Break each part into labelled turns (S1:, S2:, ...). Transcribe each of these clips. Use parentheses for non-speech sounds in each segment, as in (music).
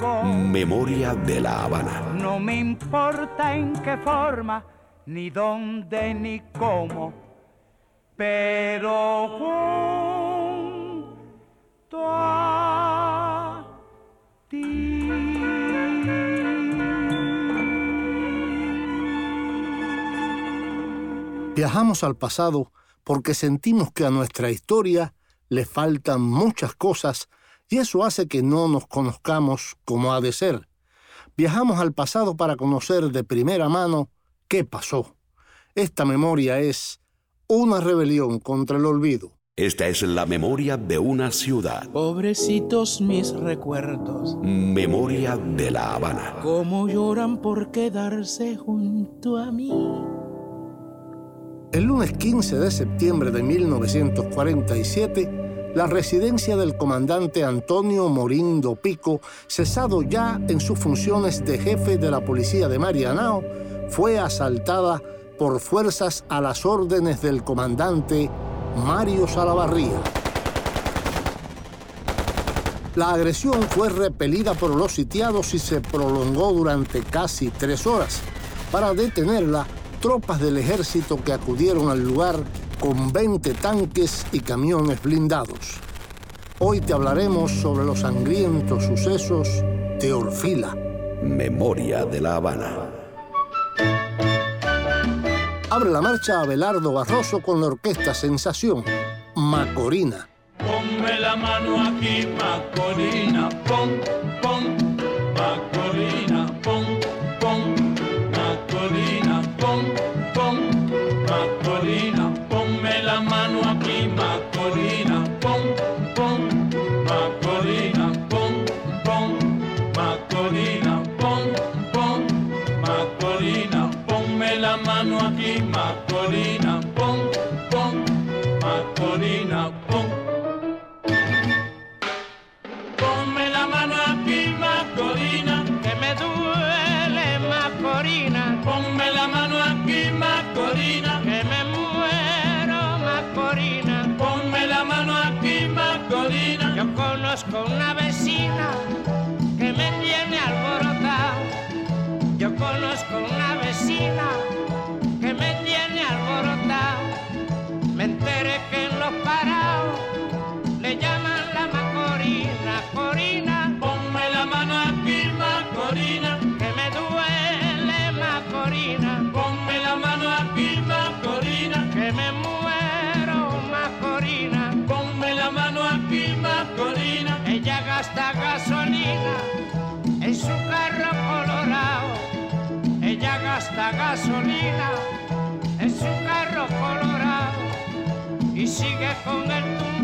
S1: Memoria de la Habana.
S2: No me importa en qué forma, ni dónde, ni cómo, pero junto a ti.
S3: Viajamos al pasado porque sentimos que a nuestra historia le faltan muchas cosas y eso hace que no nos conozcamos como ha de ser. Viajamos al pasado para conocer de primera mano qué pasó. Esta memoria es una rebelión contra el olvido.
S1: Esta es la memoria de una ciudad.
S4: Pobrecitos mis recuerdos,
S1: Memoria de la Habana.
S4: cómo lloran por quedarse junto a mí.
S3: El lunes 15 de septiembre de 1947, la residencia del comandante Antonio Morindo Pico, cesado ya en sus funciones de jefe de la policía de Marianao, fue asaltada por fuerzas a las órdenes del comandante Mario Salavarría. La agresión fue repelida por los sitiados y se prolongó durante casi tres horas. Para detenerla, tropas del ejército que acudieron al lugar con 20 tanques y camiones blindados. Hoy te hablaremos sobre los sangrientos sucesos de Orfila.
S1: Memoria de la Habana.
S3: Abre la marcha Abelardo Barroso con la orquesta Sensación, Macorina.
S5: Ponme la mano aquí, Macorina, pon, pon, gasolina en su carro colorado y sigue con el tumbao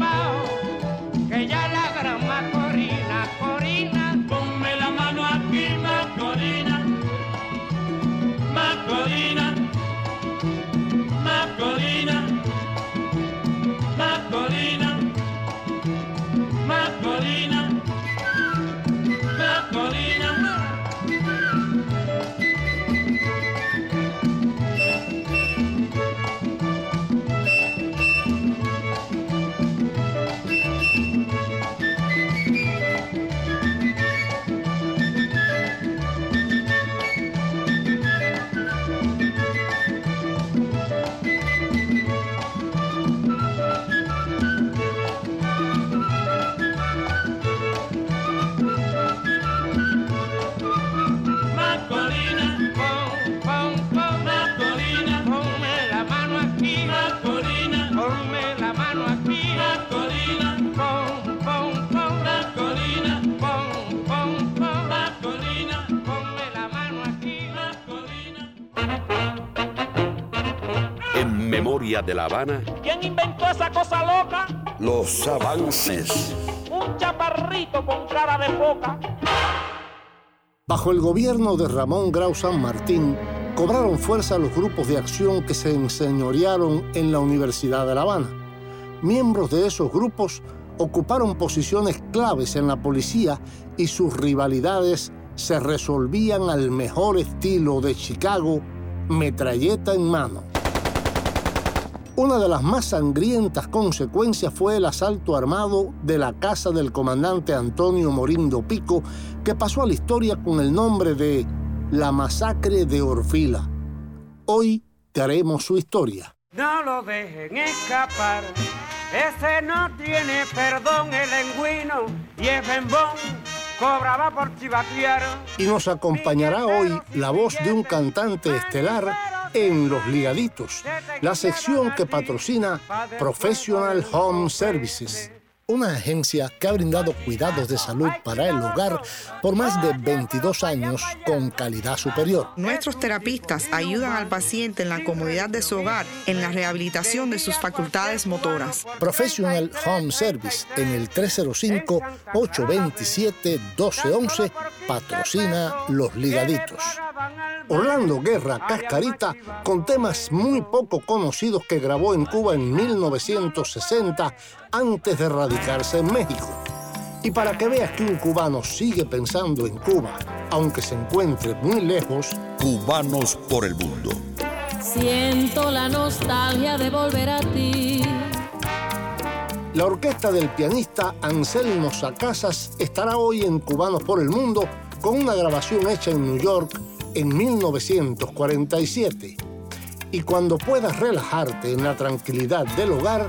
S1: De la Habana,
S5: ¿Quién inventó esa cosa loca?
S1: los avances.
S5: Un chaparrito con cara de foca.
S3: Bajo el gobierno de Ramón Grau San Martín, cobraron fuerza los grupos de acción que se enseñorearon en la Universidad de La Habana. Miembros de esos grupos ocuparon posiciones claves en la policía y sus rivalidades se resolvían al mejor estilo de Chicago, metralleta en mano. Una de las más sangrientas consecuencias fue el asalto armado de la casa del comandante Antonio Morindo Pico, que pasó a la historia con el nombre de la masacre de Orfila. Hoy te haremos su historia.
S6: No lo dejen escapar, ese no tiene perdón el engüino y es bembón, cobraba por chivatear.
S3: Y nos acompañará hoy la voz de un cantante estelar en Los Ligaditos, la sección que patrocina Professional Home Services, una agencia que ha brindado cuidados de salud para el hogar por más de 22 años con calidad superior.
S7: Nuestros terapistas ayudan al paciente en la comodidad de su hogar, en la rehabilitación de sus facultades motoras.
S3: Professional Home Service en el 305-827-1211 patrocina Los Ligaditos. Orlando Guerra Cascarita con temas muy poco conocidos que grabó en Cuba en 1960 antes de radicarse en México. Y para que veas que un cubano sigue pensando en Cuba, aunque se encuentre muy lejos,
S1: Cubanos por el mundo.
S8: Siento la nostalgia de volver a ti.
S3: la orquesta del pianista Anselmo Sacasas estará hoy en Cubanos por el Mundo con una grabación hecha en New York en 1947. Y cuando puedas relajarte en la tranquilidad del hogar,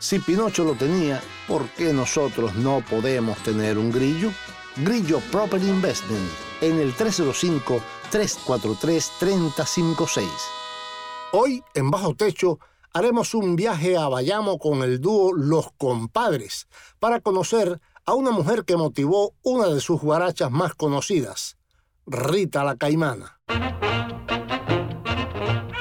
S3: Si Pinocho lo tenía, ¿por qué nosotros no podemos tener un grillo? Grillo Property Investment en el 305-343-3056. Hoy, en Bajo Techo, haremos un viaje a Bayamo con el dúo Los Compadres para conocer a una mujer que motivó una de sus guarachas más conocidas, Rita la Caimana.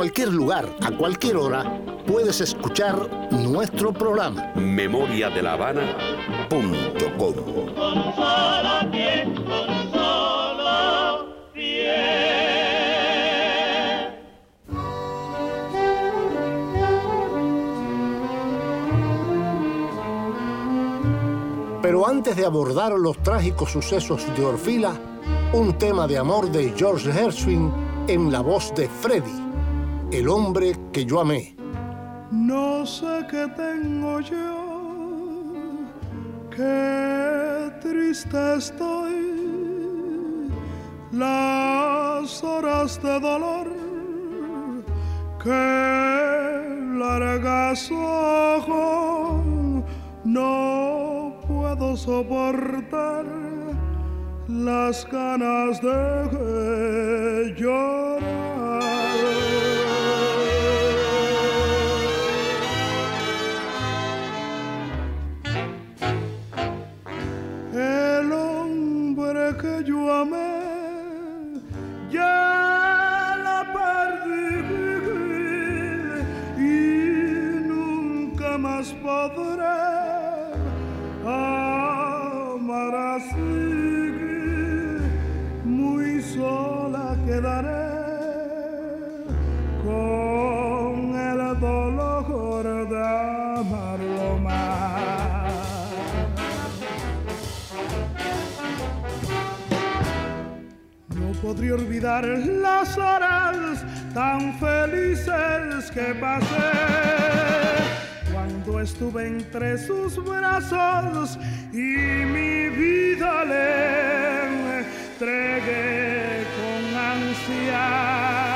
S3: En cualquier lugar, a cualquier hora, puedes escuchar nuestro programa.
S1: Memoria de la Habana. Punto com.
S3: Pero antes de abordar los trágicos sucesos de Orfila, un tema de amor de George Gershwin en la voz de Freddy, el hombre que yo amé.
S9: No sé qué tengo yo, qué triste estoy. Las horas de dolor que largas ojo no puedo soportar las ganas de llorar. Que podría olvidar las horas tan felices que pasé cuando estuve entre sus brazos y mi vida le entregué con ansia.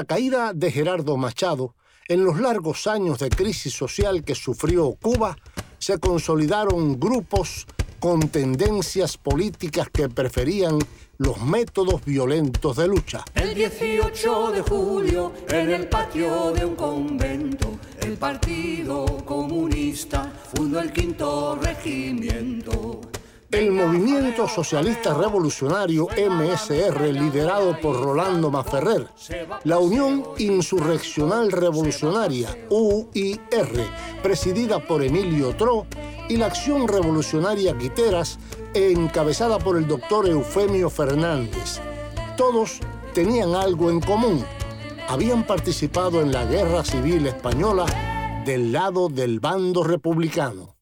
S3: La caída de Gerardo Machado, en los largos años de crisis social que sufrió Cuba, se consolidaron grupos con tendencias políticas que preferían los métodos violentos de lucha.
S10: El 18 de julio, en el patio de un convento, el Partido Comunista fundó el quinto regimiento.
S3: El movimiento socialista revolucionario MSR, liderado por Rolando Maferrer, la Unión Insurreccional Revolucionaria UIR, presidida por Emilio Tro, y la Acción Revolucionaria Quiteras, encabezada por el doctor Eufemio Fernández. Todos tenían algo en común. Habían participado en la Guerra Civil Española del lado del bando republicano.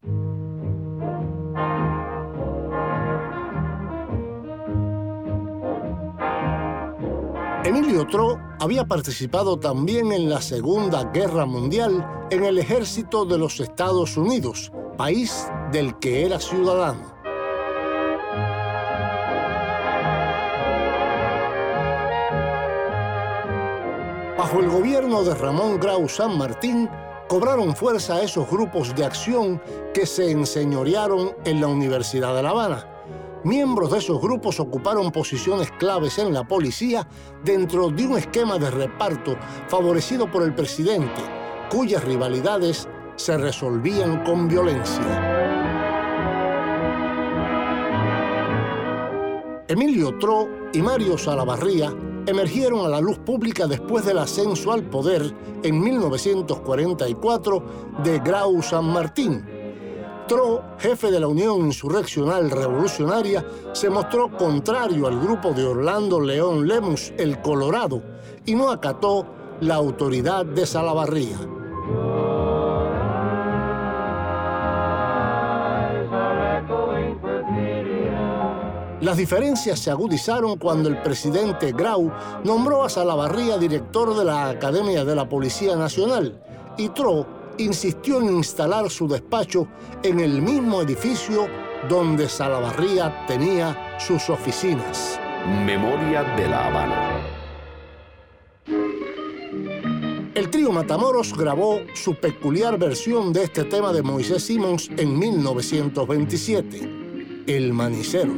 S3: Emilio Tro había participado también en la Segunda Guerra Mundial en el ejército de los Estados Unidos, país del que era ciudadano. Bajo el gobierno de Ramón Grau San Martín, cobraron fuerza esos grupos de acción que se enseñorearon en la Universidad de La Habana Miembros de esos grupos ocuparon posiciones claves en la policía dentro de un esquema de reparto favorecido por el presidente, cuyas rivalidades se resolvían con violencia. Emilio Tro y Mario Salavarría emergieron a la luz pública después del ascenso al poder en 1944 de Grau San Martín, Tro, jefe de la Unión Insurreccional Revolucionaria, se mostró contrario al grupo de Orlando León Lemus, el Colorado, y no acató la autoridad de Salavarría. Las diferencias se agudizaron cuando el presidente Grau nombró a Salavarría director de la Academia de la Policía Nacional y Tro insistió en instalar su despacho en el mismo edificio donde Salavarría tenía sus oficinas.
S1: Memoria de la Habana.
S3: El trío Matamoros grabó su peculiar versión de este tema de Moisés Simons en 1927, El Manicero.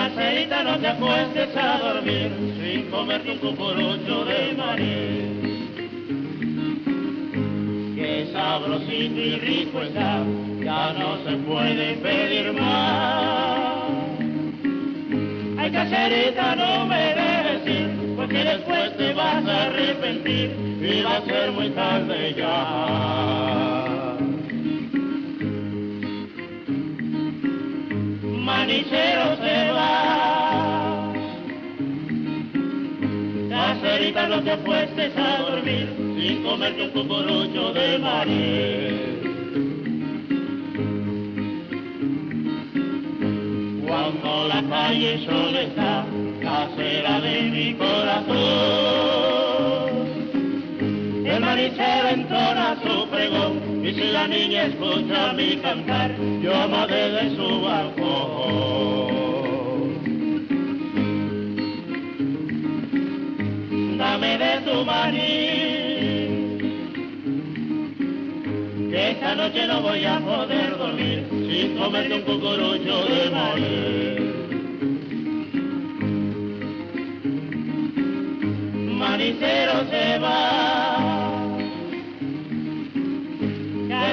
S11: Caserita, no te acuestes a dormir sin comerte un cucurucho de maní. Qué sabrosito y rico está, ya no se puede pedir más. Ay, caserita, no me dejes ir, porque después te vas a arrepentir y va a ser muy tarde ya. Manicero se va. Caserita, no te apuestes a dormir sin comerte un cucurucho de maní. Cuando la calle sola está, casera de mi corazón, el manicero entona su pregón la niña escucha mi cantar, yo amaré de su balcón. Dame de tu maní, que esta noche no voy a poder dormir sin comerte un cucurucho de maní. Manicero se va.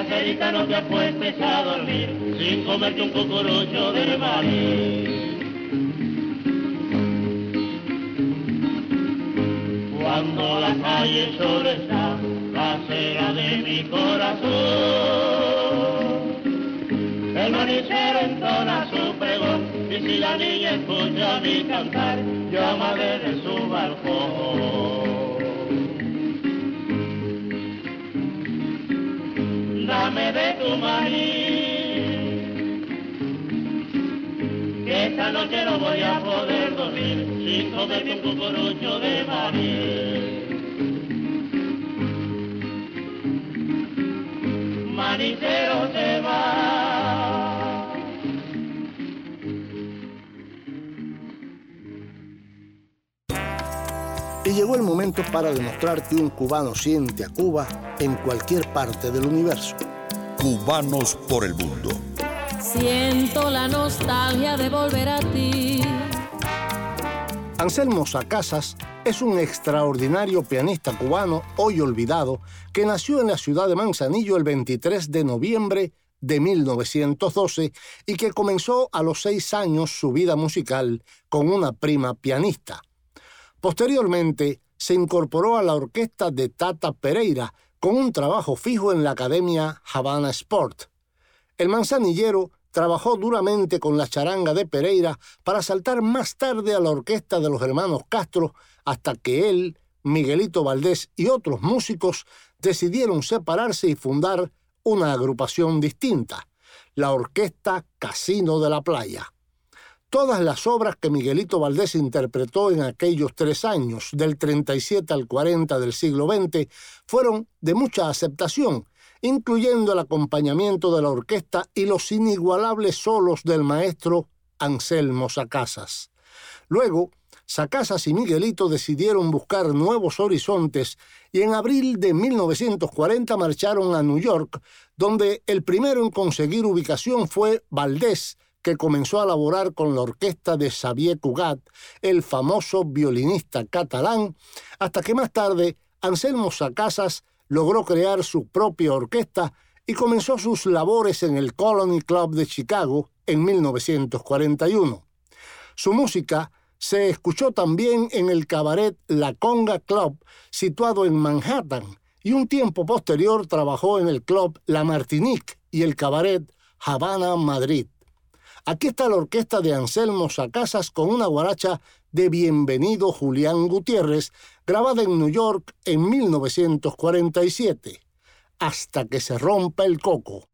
S11: Caserita no te apuestes a dormir sin comerte un cucurucho de maní. cuando la calle solo está casera de mi corazón. El manicero entona su pregón y si la niña escucha mi cantar, llama desde su balcón. Dame de tu maní, que esta noche no voy a poder dormir sin comerme un cucurucho de maní. manicero se va.
S3: Y llegó el momento para demostrar que un cubano siente a Cuba en cualquier parte del universo.
S1: Cubanos por el mundo.
S8: Siento la nostalgia de volver a ti.
S3: Anselmo Sacasas es un extraordinario pianista cubano hoy olvidado que nació en la ciudad de Manzanillo el 23 de noviembre de 1912 y que comenzó a los seis años su vida musical con una prima pianista. Posteriormente se incorporó a la orquesta de Tata Pereira con un trabajo fijo en la Academia Havana Sport. El manzanillero trabajó duramente con la charanga de Pereira para saltar más tarde a la orquesta de los hermanos Castro hasta que él, Miguelito Valdés y otros músicos decidieron separarse y fundar una agrupación distinta, la Orquesta Casino de la Playa. Todas las obras que Miguelito Valdés interpretó en aquellos tres años, del 37 al 40 del siglo XX, fueron de mucha aceptación, incluyendo el acompañamiento de la orquesta y los inigualables solos del maestro Anselmo Sacasas. Luego, Sacasas y Miguelito decidieron buscar nuevos horizontes y en abril de 1940 marcharon a New York, donde el primero en conseguir ubicación fue Valdés, que comenzó a laborar con la orquesta de Xavier Cugat, el famoso violinista catalán, hasta que más tarde Anselmo Sacasas logró crear su propia orquesta y comenzó sus labores en el Colony Club de Chicago en 1941. Su música se escuchó también en el cabaret La Conga Club, situado en Manhattan, y un tiempo posterior trabajó en el club La Martinique y el cabaret Habana, Madrid. Aquí está la orquesta de Anselmo Sacasas con una guaracha de Bienvenido Julián Gutiérrez, grabada en New York en 1947, hasta que se rompa el coco.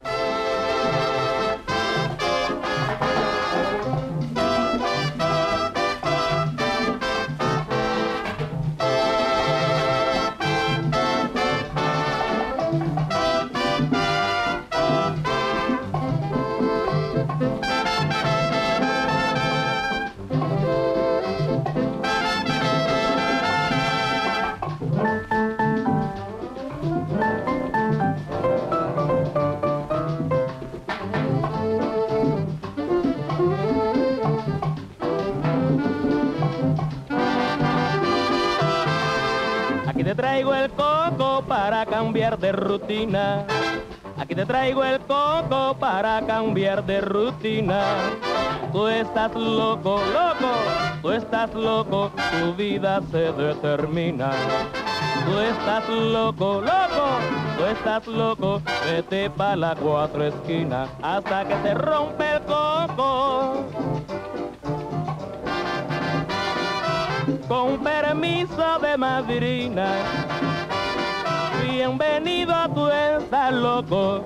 S11: Te traigo el coco para cambiar de rutina. Aquí te traigo el coco para cambiar de rutina. Tú estás loco, loco, tú estás loco, tu vida se determina. Tú estás loco, loco, tú estás loco, vete pa' la cuatro esquinas hasta que te rompe el coco. Con permiso de madrina, bienvenido a tu estás loco.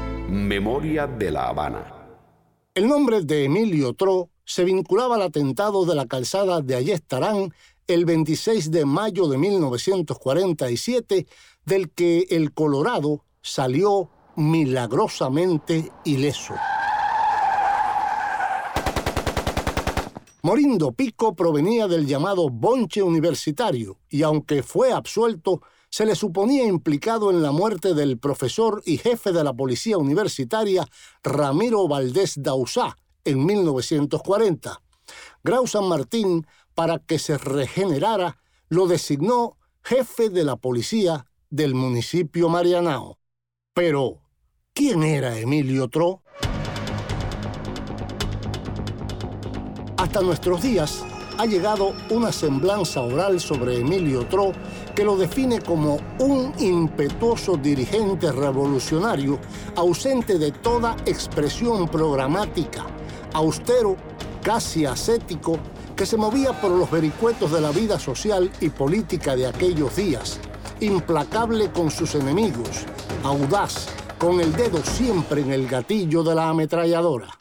S1: Memoria de La Habana.
S3: El nombre de Emilio Tro se vinculaba al atentado de la calzada de Ayestarán el 26 de mayo de 1947, del que el Colorado salió milagrosamente ileso. Morindo Pico provenía del llamado bonche universitario y aunque fue absuelto, se le suponía implicado en la muerte del profesor y jefe de la policía universitaria Ramiro Valdés Dausá en 1940. Grau San Martín para que se regenerara, lo designó jefe de la policía del municipio Marianao. Pero, ¿quién era Emilio Tro? Hasta nuestros días ha llegado una semblanza oral sobre Emilio Tro que lo define como un impetuoso dirigente revolucionario ausente de toda expresión programática, austero, casi ascético que se movía por los vericuetos de la vida social y política de aquellos días, implacable con sus enemigos, audaz, con el dedo siempre en el gatillo de la ametralladora.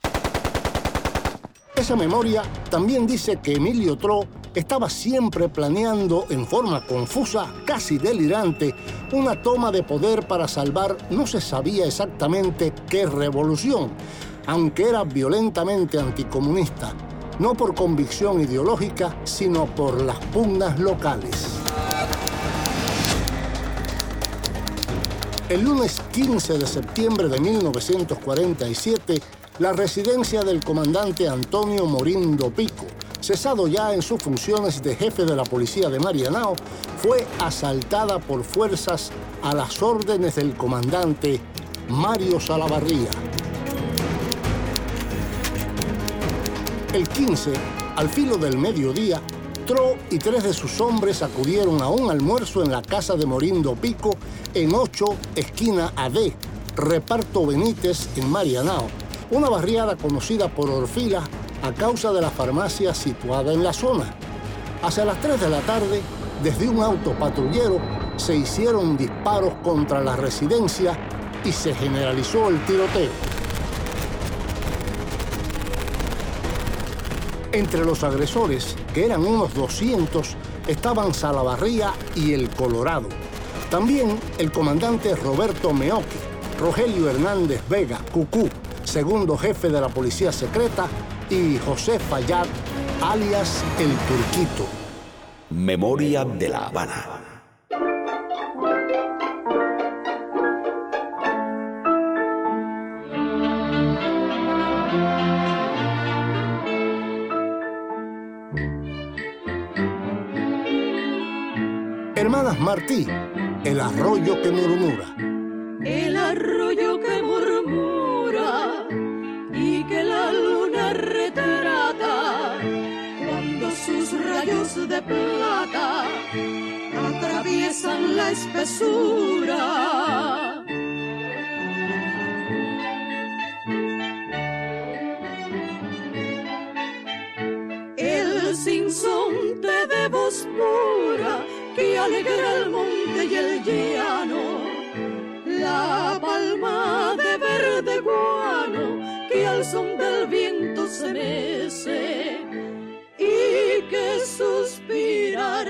S3: Esa memoria también dice que Emilio Tro estaba siempre planeando en forma confusa, casi delirante, una toma de poder para salvar no se sabía exactamente qué revolución, aunque era violentamente anticomunista no por convicción ideológica, sino por las pugnas locales. El lunes 15 de septiembre de 1947, la residencia del comandante Antonio Morindo Pico, cesado ya en sus funciones de jefe de la policía de Marianao, fue asaltada por fuerzas a las órdenes del comandante Mario Salavarría. El 15, al filo del mediodía, Tro y tres de sus hombres acudieron a un almuerzo en la casa de Morindo Pico en 8, esquina AD, reparto Benítez en Marianao, una barriada conocida por Orfila a causa de la farmacia situada en la zona. Hacia las 3 de la tarde, desde un auto patrullero, se hicieron disparos contra la residencia y se generalizó el tiroteo. Entre los agresores, que eran unos 200, estaban Salavarría y el Colorado. También el comandante Roberto Meoque, Rogelio Hernández Vega, Cucú, segundo jefe de la policía secreta, y José Fayad, alias El Turquito.
S1: Memoria de la Habana.
S3: Martí, el arroyo que murmura.
S12: El arroyo que murmura y que la luna retrata cuando sus rayos de plata atraviesan la espesura. Alegra el monte y el llano, la palma de verde guano que al son del viento se mece y que suspirar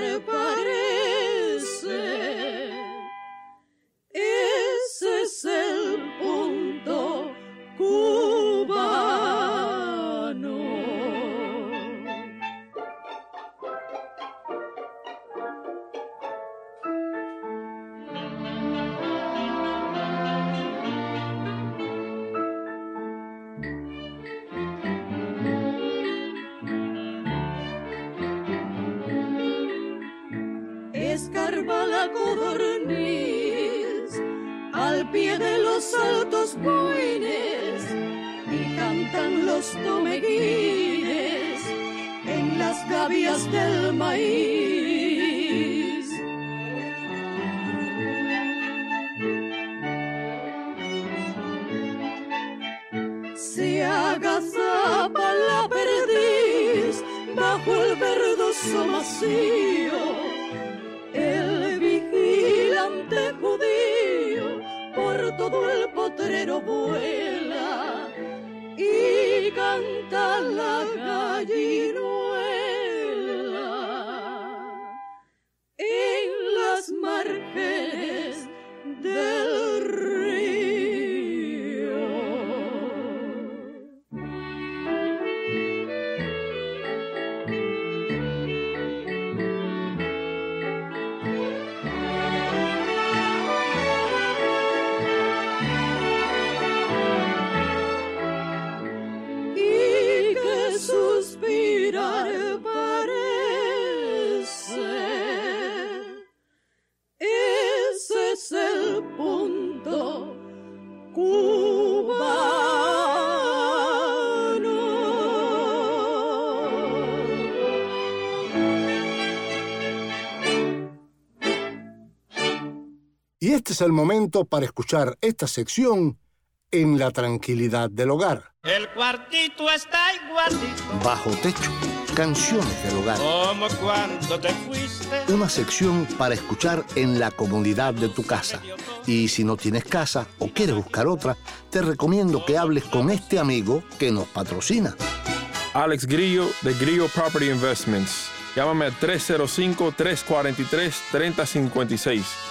S12: cantan los tomeguines en las gavias del maíz. Se agazapa la perdiz bajo el verdoso macío, el vigilante judío por todo el potrero vuela canta la gallinuela es el
S3: momento para escuchar esta sección en la tranquilidad del hogar.
S5: El cuartito está igualito
S3: Bajo techo, canciones del hogar.
S5: como cuando te fuiste.
S3: Una sección para escuchar en la comodidad de tu casa. Y si no tienes casa o quieres buscar otra, te recomiendo que hables con este amigo que nos patrocina.
S13: Alex Grillo de Grillo Property Investments. Llámame al 305-343-3056.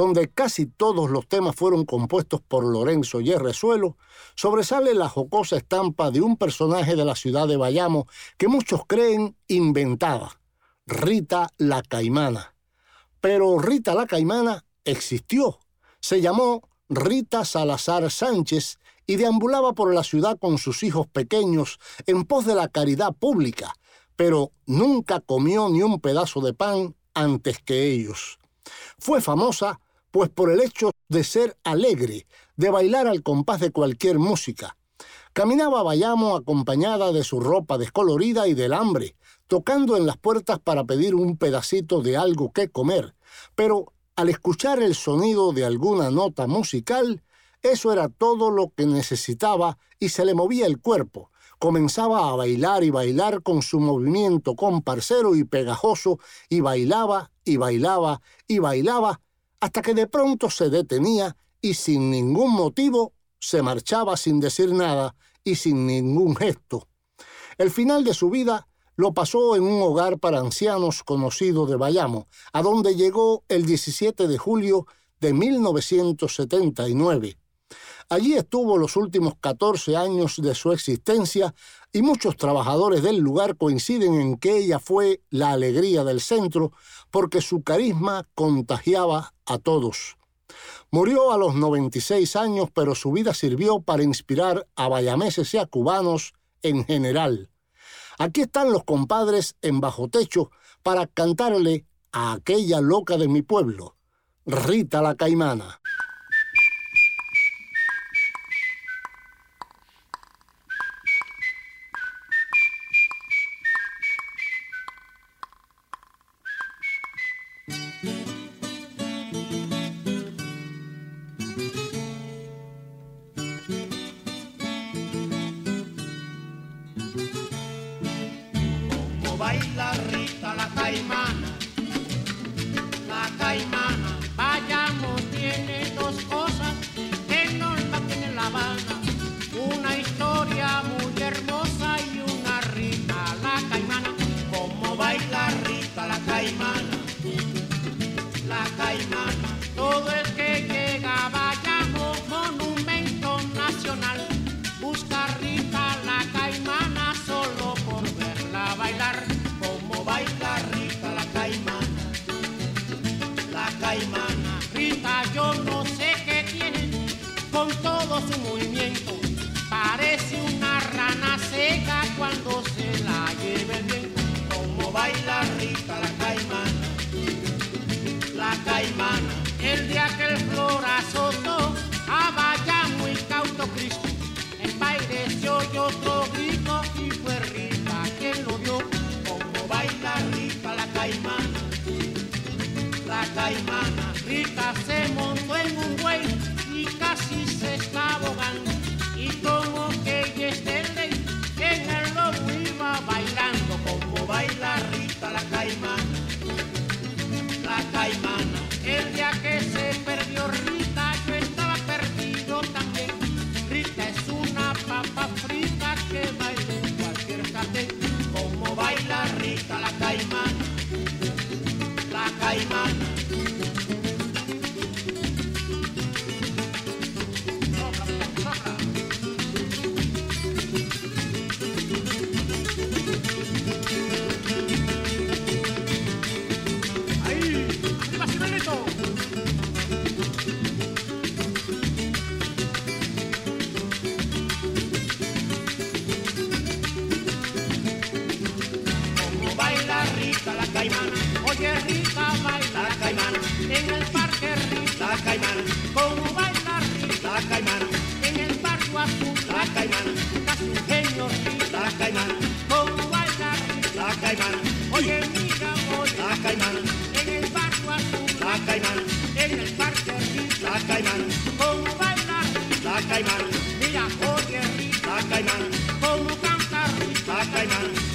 S3: donde casi todos los temas fueron compuestos por Lorenzo Yerrezuelo, sobresale la jocosa estampa de un personaje de la ciudad de Bayamo que muchos creen inventada, Rita la Caimana. Pero Rita la Caimana existió. Se llamó Rita Salazar Sánchez y deambulaba por la ciudad con sus hijos pequeños en pos de la caridad pública, pero nunca comió ni un pedazo de pan antes que ellos. Fue famosa pues por el hecho de ser alegre, de bailar al compás de cualquier música. Caminaba Bayamo acompañada de su ropa descolorida y del hambre, tocando en las puertas para pedir un pedacito de algo que comer, pero al escuchar el sonido de alguna nota musical, eso era todo lo que necesitaba y se le movía el cuerpo. Comenzaba a bailar y bailar con su movimiento comparcero y pegajoso, y bailaba y bailaba y bailaba, hasta que de pronto se detenía y sin ningún motivo se marchaba sin decir nada y sin ningún gesto. El final de su vida lo pasó en un hogar para ancianos conocido de Bayamo, a donde llegó el 17 de julio de 1979. Allí estuvo los últimos 14 años de su existencia y muchos trabajadores del lugar coinciden en que ella fue la alegría del centro porque su carisma contagiaba a todos. Murió a los 96 años, pero su vida sirvió para inspirar a bayameses y a cubanos en general. Aquí están los compadres en bajo techo para cantarle a aquella loca de mi pueblo,
S5: Rita la Caimana.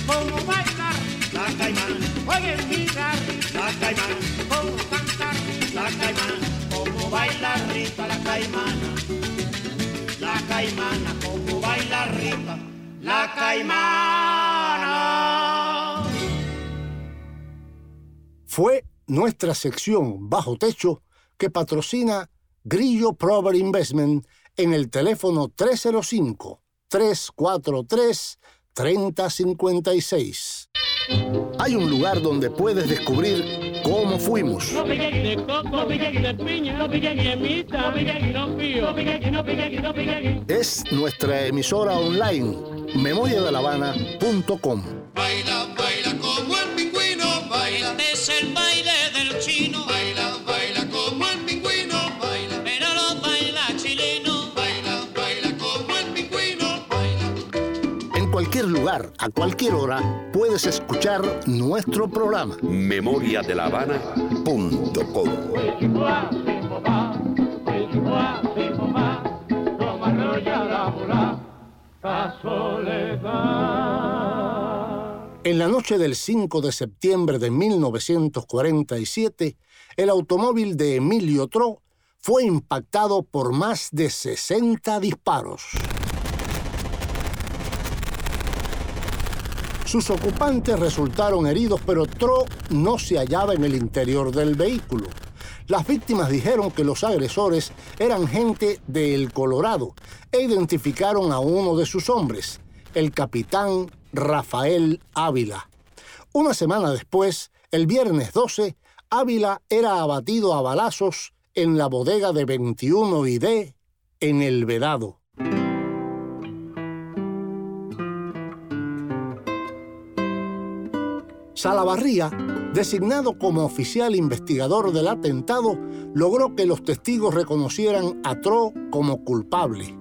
S5: Caimana, como baila Rita la caimana, oye mira Rita la caimana, como canta Rita la caimana, como baila Rita la caimana, la caimana, como baila Rita la caimana.
S3: Fue nuestra sección Bajo Techo que patrocina Grillo Prover Investment en el teléfono 305-343-3056. Hay un lugar donde puedes descubrir cómo fuimos, es nuestra emisora online memoriadelavana.com.
S14: Baila, baila como el pingüino, baila.
S11: Este es el
S3: cualquier lugar, a cualquier hora, puedes escuchar nuestro programa.
S11: la soledad.
S3: En la noche del 5 de septiembre de 1947, el automóvil de Emilio Tro fue impactado por más de 60 disparos. Sus ocupantes resultaron heridos, pero Tro no se hallaba en el interior del vehículo. Las víctimas dijeron que los agresores eran gente de El Colorado e identificaron a uno de sus hombres, el capitán Rafael Ávila. Una semana después, el viernes 12, Ávila era abatido a balazos en la bodega de 21 y D en El Vedado. Salavarría, designado como oficial investigador del atentado, logró que los testigos reconocieran a Tro como culpable.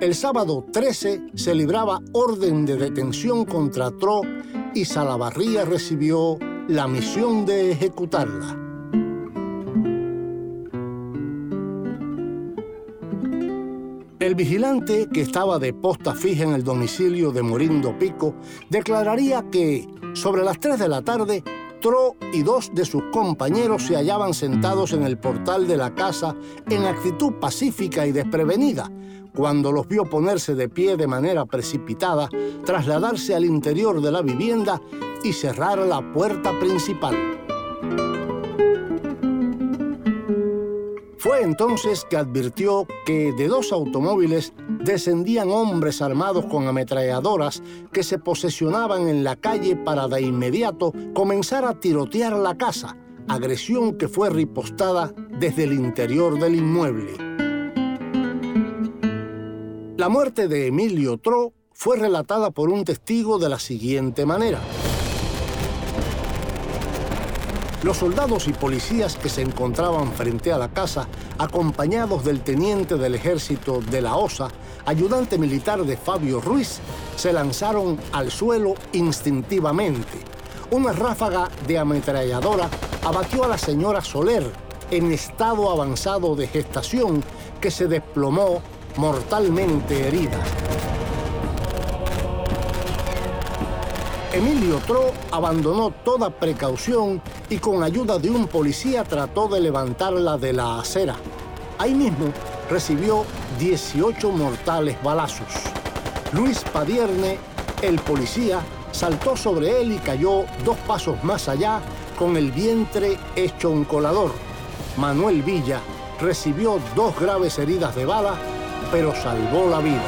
S3: El sábado 13 se libraba orden de detención contra Tro y Salavarría recibió la misión de ejecutarla. El vigilante, que estaba de posta fija en el domicilio de Morindo Pico, declararía que, sobre las 3 de la tarde, Tro y dos de sus compañeros se hallaban sentados en el portal de la casa en actitud pacífica y desprevenida, cuando los vio ponerse de pie de manera precipitada, trasladarse al interior de la vivienda y cerrar la puerta principal. Fue entonces que advirtió que de dos automóviles descendían hombres armados con ametralladoras que se posesionaban en la calle para de inmediato comenzar a tirotear la casa, agresión que fue ripostada desde el interior del inmueble. La muerte de Emilio Tro fue relatada por un testigo de la siguiente manera. Los soldados y policías que se encontraban frente a la casa, acompañados del teniente del ejército de la OSA, ayudante militar de Fabio Ruiz, se lanzaron al suelo instintivamente. Una ráfaga de ametralladora abatió a la señora Soler en estado avanzado de gestación que se desplomó mortalmente herida. Emilio Tro abandonó toda precaución y con ayuda de un policía trató de levantarla de la acera. Ahí mismo recibió 18 mortales balazos. Luis Padierne, el policía, saltó sobre él y cayó dos pasos más allá con el vientre hecho un colador. Manuel Villa recibió dos graves heridas de bala, pero salvó la vida.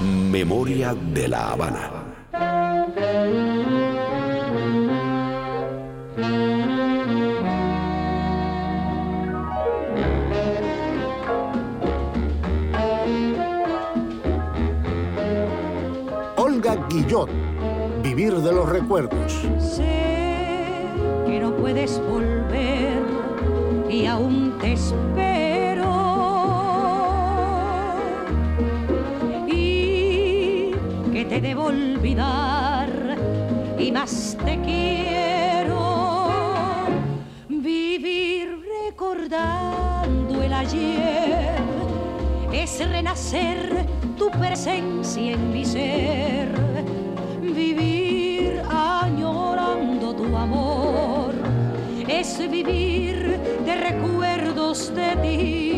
S1: Memoria de la Habana.
S3: Vivir de los Recuerdos.
S10: Sé que no puedes volver y aún te espero. Y que te debo olvidar y más te quiero. Vivir recordando el ayer es renacer tu presencia en mi ser. Es vivir de recuerdos de ti.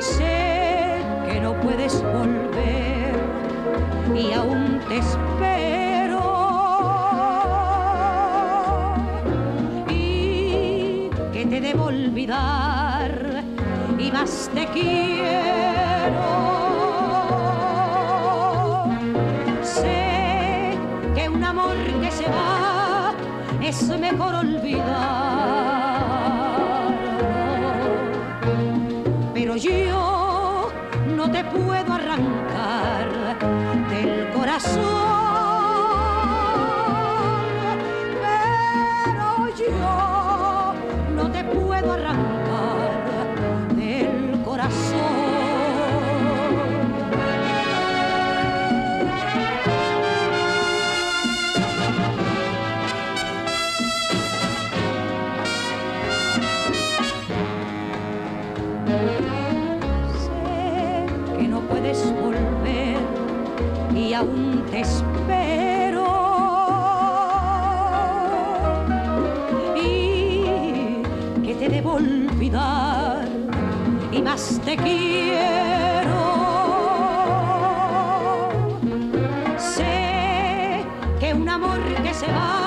S10: Sé que no puedes volver y aún te espero. Y que te debo olvidar y más te quiero. Es mejor olvidar. Pero yo no te puedo arrancar del corazón. Espero. Y que te debo olvidar y más te quiero. Sé que un amor que se va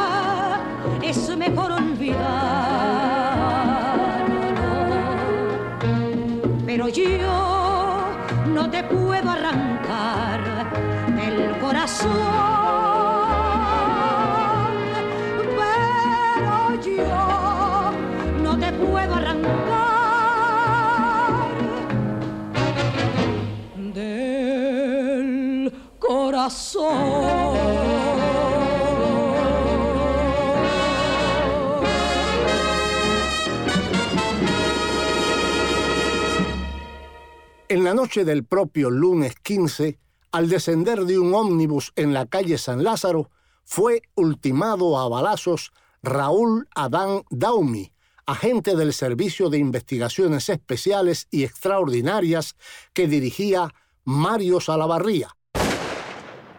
S3: En la noche del propio lunes 15, al descender de un ómnibus en la calle San Lázaro, fue ultimado a balazos Raúl Adán Daumi, agente del Servicio de Investigaciones Especiales y Extraordinarias que dirigía Mario Salavarría.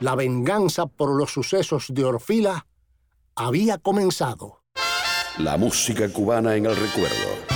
S3: La venganza por los sucesos de Orfila había comenzado.
S1: La música cubana en el recuerdo.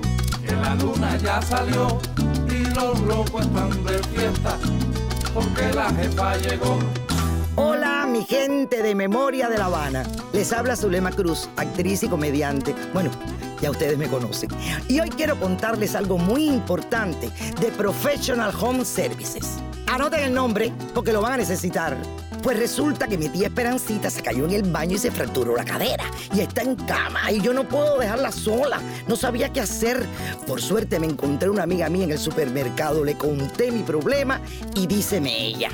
S15: la luna ya salió y los locos están de fiesta porque la jefa llegó.
S16: Hola, mi gente de Memoria de La Habana. Les habla Zulema Cruz, actriz y comediante. Bueno, ya ustedes me conocen. Y hoy quiero contarles algo muy importante de Professional Home Services. Anoten el nombre porque lo van a necesitar. Pues resulta que mi tía Esperancita se cayó en el baño y se fracturó la cadera. Y está en cama y yo no puedo dejarla sola. No sabía qué hacer. Por suerte me encontré una amiga mía en el supermercado. Le conté mi problema y díceme ella.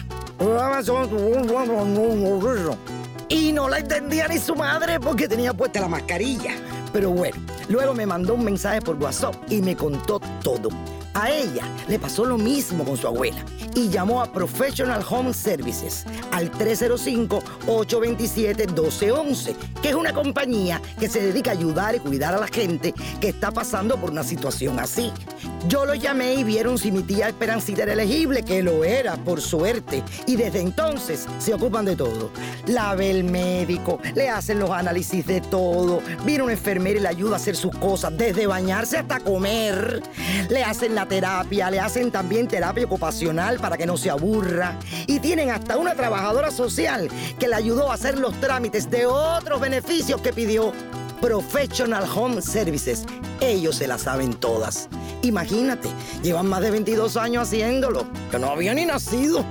S16: Y no la entendía ni su madre porque tenía puesta la mascarilla. Pero bueno, luego me mandó un mensaje por WhatsApp y me contó todo. A ella le pasó lo mismo con su abuela y llamó a Professional Home Services al 305-827-1211, que es una compañía que se dedica a ayudar y cuidar a la gente que está pasando por una situación así. Yo lo llamé y vieron si mi tía Esperancita era elegible, que lo era, por suerte. Y desde entonces se ocupan de todo. La ve el médico, le hacen los análisis de todo. Viene una enfermera y le ayuda a hacer sus cosas, desde bañarse hasta comer. Le hacen la terapia, le hacen también terapia ocupacional para que no se aburra. Y tienen hasta una trabajadora social que le ayudó a hacer los trámites de otros beneficios que pidió. Professional Home Services. Ellos se la saben todas. Imagínate, llevan más de 22 años haciéndolo. Yo no había ni nacido.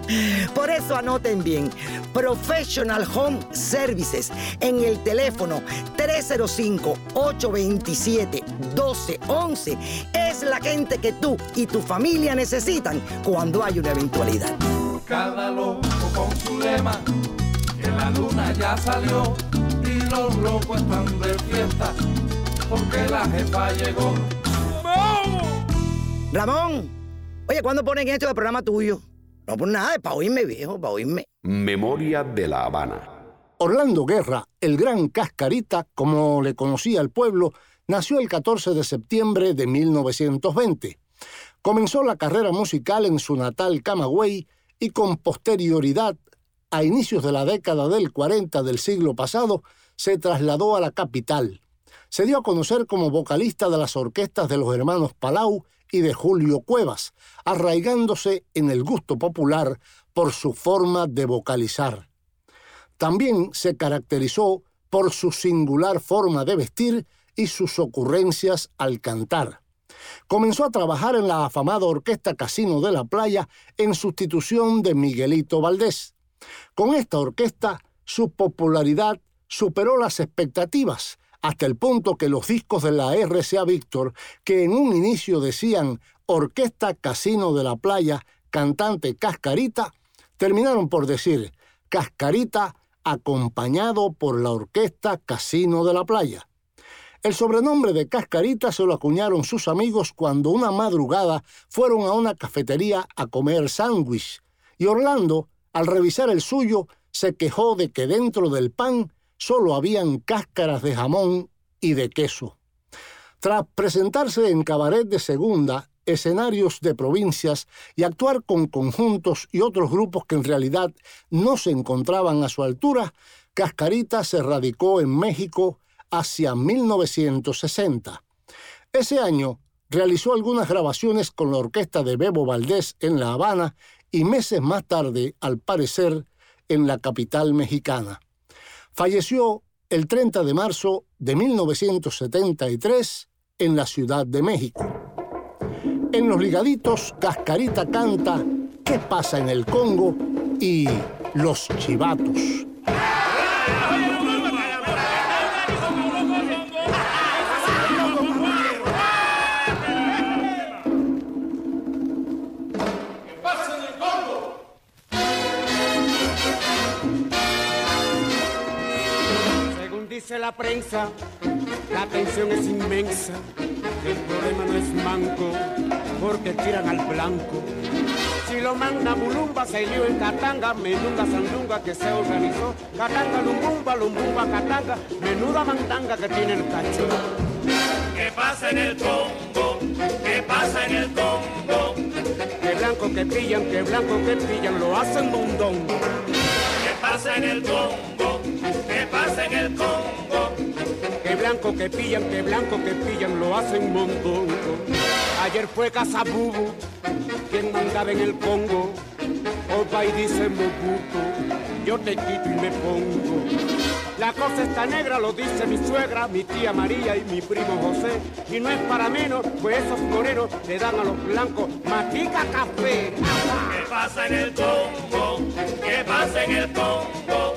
S16: (laughs) Por eso anoten bien. Professional Home Services en el teléfono 305-827-1211 es la gente que tú y tu familia necesitan cuando hay una eventualidad.
S15: Cada loco con su lema, que la luna ya salió los locos están de fiesta porque la jefa llegó.
S16: Ramón, oye, ¿cuándo ponen esto del programa tuyo? No, por nada, es para oírme, viejo, para oírme.
S1: Memoria de La Habana.
S3: Orlando Guerra, el gran cascarita, como le conocía el pueblo, nació el 14 de septiembre de 1920. Comenzó la carrera musical en su natal Camagüey y con posterioridad, a inicios de la década del 40 del siglo pasado, se trasladó a la capital. Se dio a conocer como vocalista de las orquestas de los hermanos Palau y de Julio Cuevas, arraigándose en el gusto popular por su forma de vocalizar. También se caracterizó por su singular forma de vestir y sus ocurrencias al cantar. Comenzó a trabajar en la afamada Orquesta Casino de la Playa en sustitución de Miguelito Valdés. Con esta orquesta, su popularidad superó las expectativas, hasta el punto que los discos de la RCA Víctor, que en un inicio decían Orquesta Casino de la Playa, cantante Cascarita, terminaron por decir Cascarita acompañado por la Orquesta Casino de la Playa. El sobrenombre de Cascarita se lo acuñaron sus amigos cuando una madrugada fueron a una cafetería a comer sándwich y Orlando, al revisar el suyo, se quejó de que dentro del pan solo habían cáscaras de jamón y de queso. Tras presentarse en cabaret de segunda, escenarios de provincias y actuar con conjuntos y otros grupos que en realidad no se encontraban a su altura, Cascarita se radicó en México hacia 1960. Ese año realizó algunas grabaciones con la orquesta de Bebo Valdés en La Habana y meses más tarde, al parecer, en la capital mexicana. Falleció el 30 de marzo de 1973 en la Ciudad de México. En los ligaditos, Cascarita canta ¿Qué pasa en el Congo? y Los Chivatos.
S6: Dice la prensa, la tensión es inmensa. El problema no es manco, porque tiran al blanco. Si lo manda Bulumba, se lió en Catanga, menuda sandunga que se organizó. Catanga, lumbumba, lumbumba, Catanga, menuda mandanga que tiene el cacho.
S5: ¿Qué pasa en el Congo? ¿Qué pasa en el Congo?
S6: Que blanco que pillan, que blanco que pillan, lo hacen bundón.
S5: ¿Qué pasa en el Congo? ¿Qué pasa en el Congo?
S6: Que blanco que pillan, que blanco que pillan, lo hacen mondongo. Ayer fue Casabubu, quien mandaba en el Congo. Opa y dice Mobuto, yo te quito y me pongo. La cosa está negra, lo dice mi suegra, mi tía María y mi primo José. Y no es para menos, pues esos morenos le dan a los blancos matica café.
S11: ¿Qué pasa en el Congo? ¿Qué pasa en el Congo?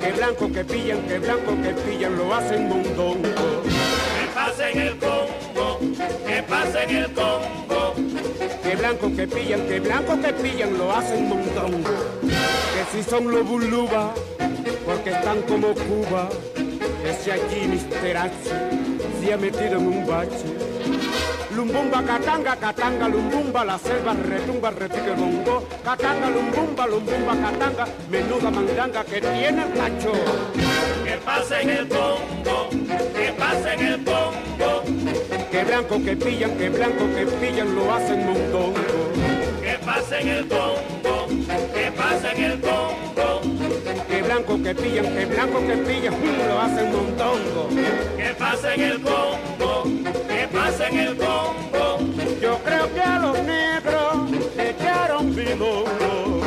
S6: Que blanco que pillan, que blanco que pillan, lo hacen mondongo.
S11: ¿Qué pasa en el Congo? ¿Qué pasa en el Congo?
S6: Que blanco que pillan, que blanco que pillan, lo hacen mondongo. Que si son los buluba, porque están como Cuba. Ese allí. H se ha metido en un bache. Lumbumba, catanga, catanga, lumbumba, la selva retumba, repique bongo. Catanga, lumbumba, lumbumba, catanga, menuda mandanga que tiene el cacho.
S11: ¿Qué pasa en el Congo? ¿Qué pasa en el Congo?
S6: Que blanco que pillan, que blanco que pillan, lo hacen mondongo.
S11: ¿Qué pasa en el Congo? ¿Qué pasa en el Congo?
S6: Que blanco que pillan, que blanco que pillan, lo hacen mondongo.
S11: ¿Qué pasa en el Congo? ¿Qué pasa en el Congo?
S6: Yo creo que a los negros le echaron vino.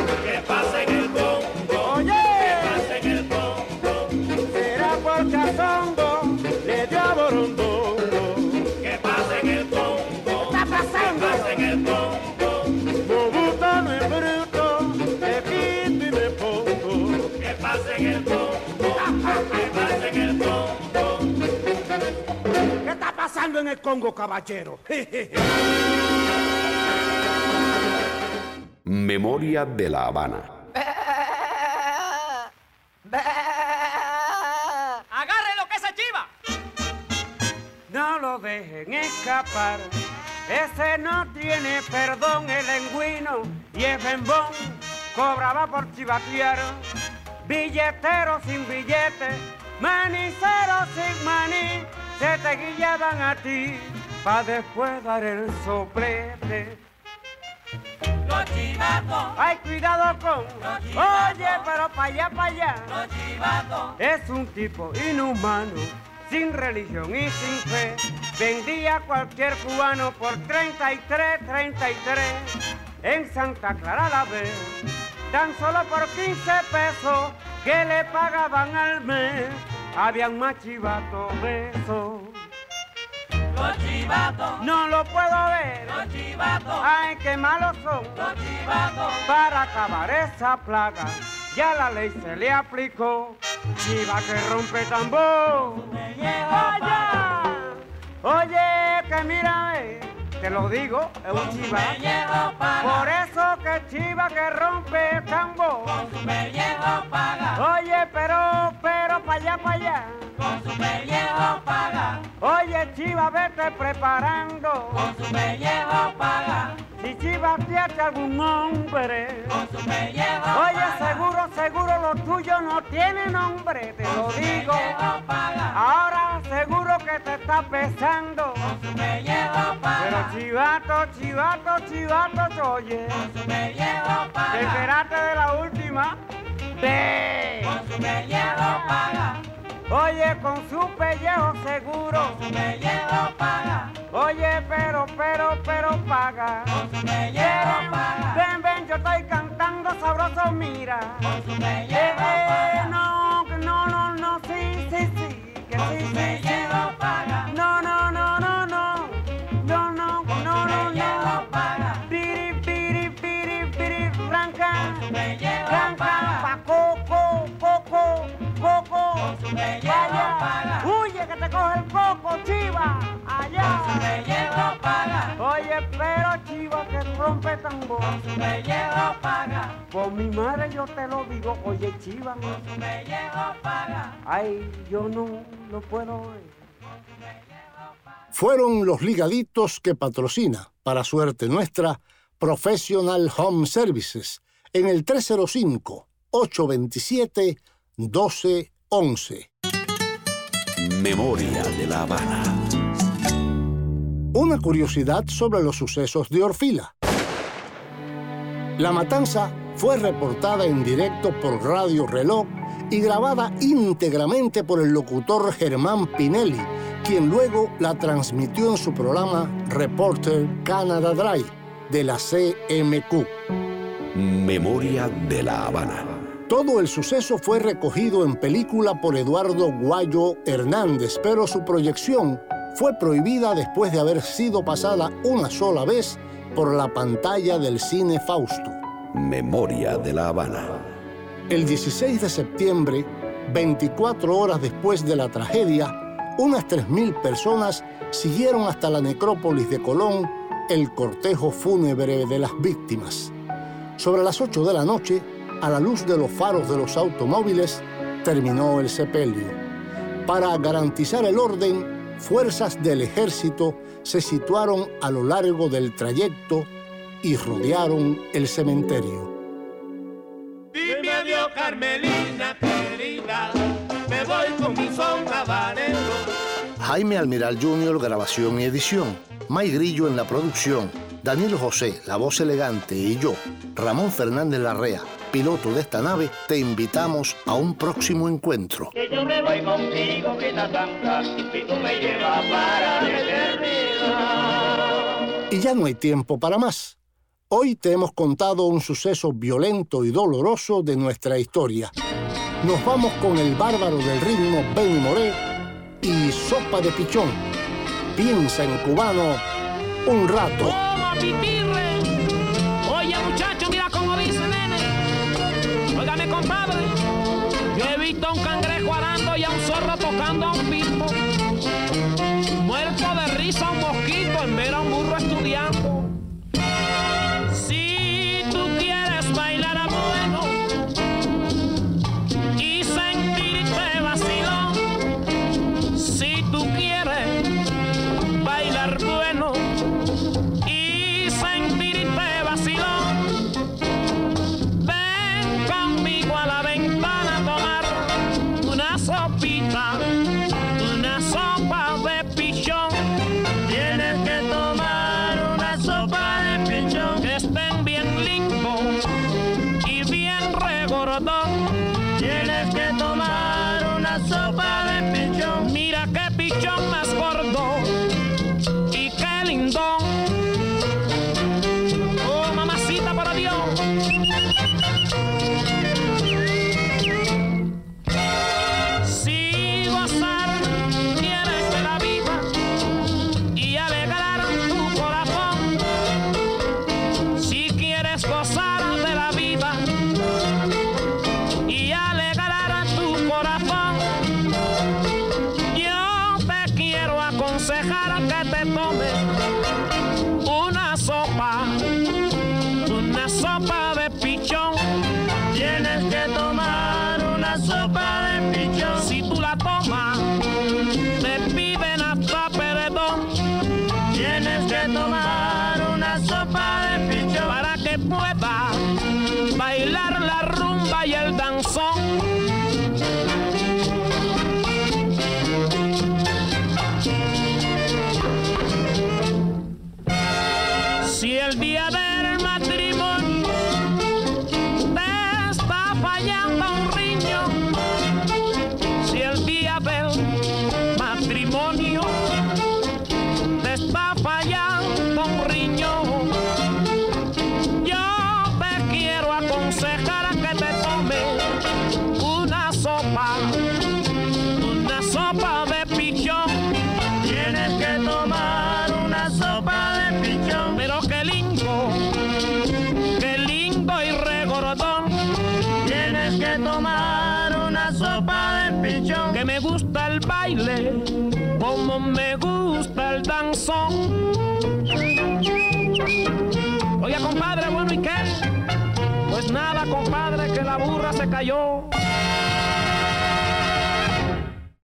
S11: En el Congo,
S6: caballero? (laughs)
S1: Memoria de la Habana.
S5: ¡Agarre lo que se chiva!
S6: No lo dejen escapar. Ese no tiene perdón, el engüino y el bembón cobraba por chivatear. Billetero sin billete, manicero sin maní, se te guillaban a ti pa' después dar el soplete. Ay, cuidado con. Oye, pero pa' allá, pa' allá.
S5: los chivatos.
S6: Es un tipo inhumano, sin religión y sin fe. Vendía a cualquier cubano por 33, 33 en Santa Clara la vez. Tan solo por 15 pesos que le pagaban al mes. Habían más chivatos besos.
S5: Los chivatos,
S6: No lo puedo ver.
S5: los chivatos,
S6: Ay, qué malos son.
S5: los chivatos.
S6: Para acabar esa plaga, ya la ley se le aplicó. Chiva que rompe tambor.
S5: Me lleva.
S6: Oye, que mira, eh, te lo digo, es un chiva. Por eso que chiva que rompe tambor.
S5: Con su pellejo paga.
S6: Oye, pero, pero, pa' allá, pa' allá.
S5: Con su pellejo paga.
S6: Oye, chiva, vete preparando.
S5: Con su pellejo paga.
S6: Si chiva pierde algún hombre.
S5: Con su pellejo
S6: Oye, seguro, seguro lo tuyo no tiene nombre, te lo digo. Ahora seguro que te está pesando.
S5: Con su pellejo
S6: Pero chivato, chivato, chivato, oye.
S5: Con su pellejo
S6: Te
S5: paga.
S6: enteraste de la última. Ve.
S5: Con su pellejo paga.
S6: Oye, con su pellejo seguro.
S5: Con su pellejo paga.
S6: Oye, pero, pero, pero paga.
S5: Con su pellejo paga.
S6: Ven, ven, yo estoy cantando sabroso, mira.
S5: Con su pellejo
S6: eh,
S5: paga.
S6: no, que no, no, no, sí, sí, sí, que
S5: Con
S6: sí,
S5: su
S6: sí, sí.
S5: pellejo paga.
S6: Coco,
S5: Con su
S6: huye que te coge el coco, chiva,
S5: Con su
S6: allá.
S5: pellejo paga.
S6: Oye, pero chiva que rompe tambor.
S5: Con su pellejo paga.
S6: Por mi madre yo te lo digo, oye chiva,
S5: Con su pellejo paga.
S6: ay, yo no lo puedo ver.
S3: fueron los ligaditos que patrocina, para suerte nuestra, Professional Home Services en el 305-827-1211.
S1: Memoria de la Habana.
S3: Una curiosidad sobre los sucesos de Orfila. La matanza fue reportada en directo por Radio Reloj y grabada íntegramente por el locutor Germán Pinelli, quien luego la transmitió en su programa Reporter Canada Dry de la CMQ.
S1: Memoria de la Habana.
S3: Todo el suceso fue recogido en película por Eduardo Guayo Hernández, pero su proyección fue prohibida después de haber sido pasada una sola vez por la pantalla del cine Fausto.
S1: Memoria de la Habana.
S3: El 16 de septiembre, 24 horas después de la tragedia, unas 3.000 personas siguieron hasta la necrópolis de Colón el cortejo fúnebre de las víctimas. Sobre las 8 de la noche, a la luz de los faros de los automóviles, terminó el sepelio. Para garantizar el orden, fuerzas del ejército se situaron a lo largo del trayecto y rodearon el cementerio.
S11: Dime adiós, Carmelina querida, me voy con mi son habanero.
S3: Jaime Almiral Jr., grabación y edición. May Grillo en la producción. Daniel José, la voz elegante, y yo, Ramón Fernández Larrea, piloto de esta nave, te invitamos a un próximo encuentro.
S11: Que yo me voy contigo, santa, y tú me llevas para la eternidad.
S3: Y ya no hay tiempo para más. Hoy te hemos contado un suceso violento y doloroso de nuestra historia. Nos vamos con el bárbaro del ritmo Benny Moré y Sopa de Pichón. Piensa en cubano un rato.
S17: Visto a un cangrejo arando y a un zorro tocando a un pipo. Muerto de risa un mosquito en ver a un burro